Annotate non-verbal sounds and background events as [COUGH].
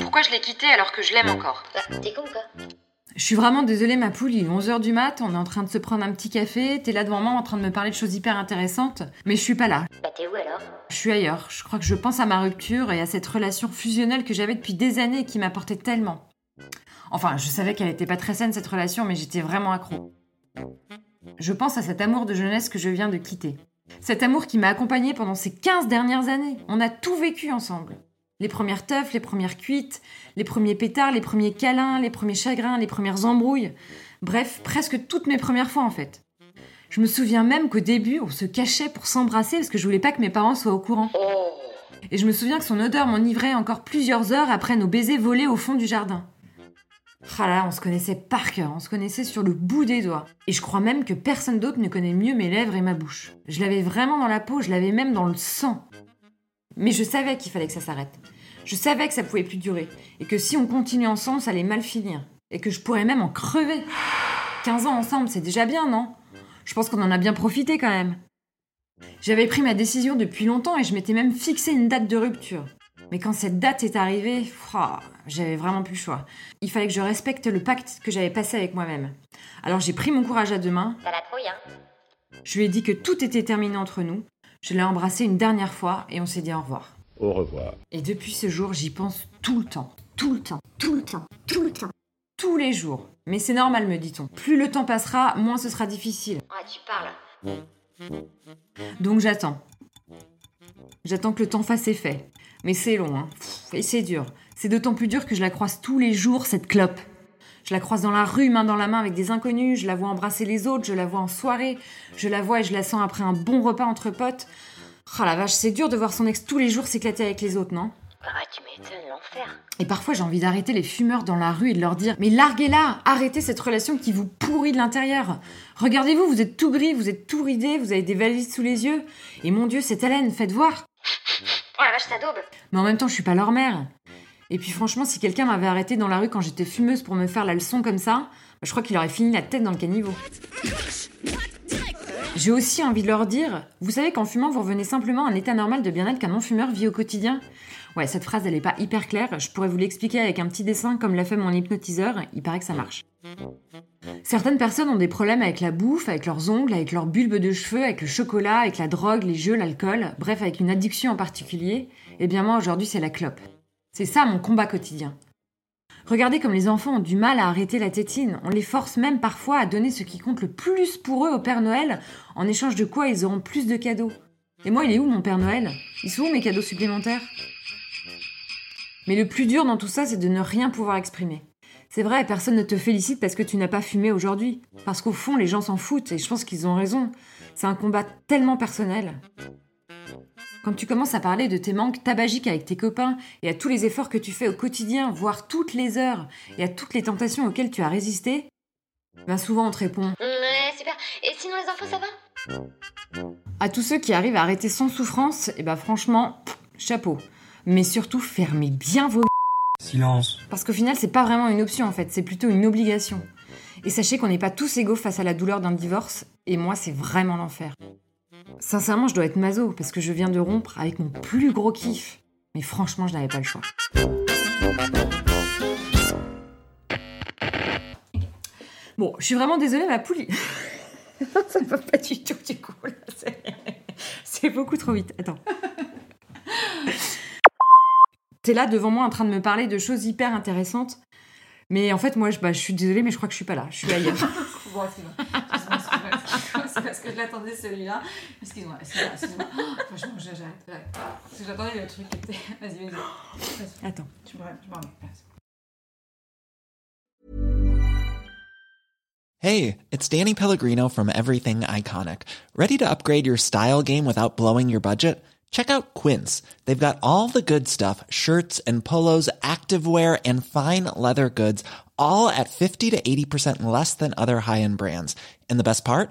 Pourquoi je l'ai quitté alors que je l'aime encore Bah, t'es con quoi Je suis vraiment désolée, ma poule, il est 11h du mat, on est en train de se prendre un petit café, t'es là devant moi en train de me parler de choses hyper intéressantes, mais je suis pas là. Bah, t'es où alors Je suis ailleurs. Je crois que je pense à ma rupture et à cette relation fusionnelle que j'avais depuis des années et qui m'apportait tellement. Enfin, je savais qu'elle était pas très saine cette relation, mais j'étais vraiment accro. Je pense à cet amour de jeunesse que je viens de quitter. Cet amour qui m'a accompagnée pendant ces 15 dernières années. On a tout vécu ensemble. Les premières teufs, les premières cuites, les premiers pétards, les premiers câlins, les premiers chagrins, les premières embrouilles. Bref, presque toutes mes premières fois en fait. Je me souviens même qu'au début, on se cachait pour s'embrasser parce que je voulais pas que mes parents soient au courant. Et je me souviens que son odeur m'enivrait encore plusieurs heures après nos baisers volés au fond du jardin. Ah là, on se connaissait par cœur, on se connaissait sur le bout des doigts. Et je crois même que personne d'autre ne connaît mieux mes lèvres et ma bouche. Je l'avais vraiment dans la peau, je l'avais même dans le sang. Mais je savais qu'il fallait que ça s'arrête. Je savais que ça pouvait plus durer. Et que si on continuait ensemble, ça allait mal finir. Et que je pourrais même en crever. 15 ans ensemble, c'est déjà bien, non? Je pense qu'on en a bien profité quand même. J'avais pris ma décision depuis longtemps et je m'étais même fixé une date de rupture. Mais quand cette date est arrivée, j'avais vraiment plus le choix. Il fallait que je respecte le pacte que j'avais passé avec moi-même. Alors j'ai pris mon courage à deux mains, T'as la trouille, hein je lui ai dit que tout était terminé entre nous, je l'ai embrassé une dernière fois et on s'est dit au revoir. Au revoir. Et depuis ce jour, j'y pense tout le temps, tout le temps, tout le temps, tout le temps, tous les jours. Mais c'est normal, me dit-on. Plus le temps passera, moins ce sera difficile. Ouais, tu parles. Donc j'attends. J'attends que le temps fasse effet. Mais c'est long, hein. Pff, Et c'est dur. C'est d'autant plus dur que je la croise tous les jours, cette clope. Je la croise dans la rue, main dans la main avec des inconnus, je la vois embrasser les autres, je la vois en soirée, je la vois et je la sens après un bon repas entre potes. Oh la vache, c'est dur de voir son ex tous les jours s'éclater avec les autres, non? Ouais, tu m'étonnes, l'enfer. Et parfois j'ai envie d'arrêter les fumeurs dans la rue et de leur dire Mais larguez-la Arrêtez cette relation qui vous pourrit de l'intérieur Regardez-vous, vous êtes tout gris, vous êtes tout ridé, vous avez des valises sous les yeux. Et mon Dieu, c'est Hélène, faites voir [LAUGHS] Oh la vache, ça daube. Mais en même temps, je suis pas leur mère. Et puis franchement, si quelqu'un m'avait arrêté dans la rue quand j'étais fumeuse pour me faire la leçon comme ça, bah, je crois qu'il aurait fini la tête dans le caniveau. J'ai aussi envie de leur dire, vous savez qu'en fumant, vous revenez simplement à un état normal de bien-être qu'un non-fumeur vit au quotidien Ouais, cette phrase, elle est pas hyper claire, je pourrais vous l'expliquer avec un petit dessin comme l'a fait mon hypnotiseur, il paraît que ça marche. Certaines personnes ont des problèmes avec la bouffe, avec leurs ongles, avec leurs bulbes de cheveux, avec le chocolat, avec la drogue, les jeux, l'alcool, bref, avec une addiction en particulier. Eh bien moi, aujourd'hui, c'est la clope. C'est ça mon combat quotidien. Regardez comme les enfants ont du mal à arrêter la tétine. On les force même parfois à donner ce qui compte le plus pour eux au Père Noël, en échange de quoi ils auront plus de cadeaux. Et moi, il est où mon Père Noël? Ils sont où mes cadeaux supplémentaires? Mais le plus dur dans tout ça, c'est de ne rien pouvoir exprimer. C'est vrai, personne ne te félicite parce que tu n'as pas fumé aujourd'hui. Parce qu'au fond, les gens s'en foutent et je pense qu'ils ont raison. C'est un combat tellement personnel. Quand tu commences à parler de tes manques tabagiques avec tes copains et à tous les efforts que tu fais au quotidien, voire toutes les heures, et à toutes les tentations auxquelles tu as résisté, ben souvent on te répond Ouais, super. Et sinon, les enfants, ça va? À tous ceux qui arrivent à arrêter sans souffrance, et ben franchement, pff, chapeau. Mais surtout, fermez bien vos Silence. Parce qu'au final, c'est pas vraiment une option en fait, c'est plutôt une obligation. Et sachez qu'on n'est pas tous égaux face à la douleur d'un divorce, et moi, c'est vraiment l'enfer. Sincèrement, je dois être maso, parce que je viens de rompre avec mon plus gros kiff. Mais franchement, je n'avais pas le choix. Bon, je suis vraiment désolée, ma poulie. [LAUGHS] Ça ne va pas du tout, du coup. c'est- beaucoup trop vite. Attends. T'es là devant moi en train de me parler de choses hyper intéressantes. Mais en fait, moi, je, bah, suis désolée, mais je crois que je suis pas là. Je suis ailleurs. [LAUGHS] [LAUGHS] parce que je l'attendais celui-là. Excuse-moi, excuse-moi, excuse-moi. [GASPS] Oh, franchement, j'arrête. j'arrête. Parce que j'attendais le truc qui était. [LAUGHS] Vas-y, vas-y. Vas-y. Attends. Je me remets, je me Hey, it's Danny Pellegrino from Everything Iconic. Ready to upgrade your style game without blowing your budget? Check out Quince. They've got all the good stuff shirts and polos, activewear, and fine leather goods, all at 50 to 80% less than other high end brands. And the best part?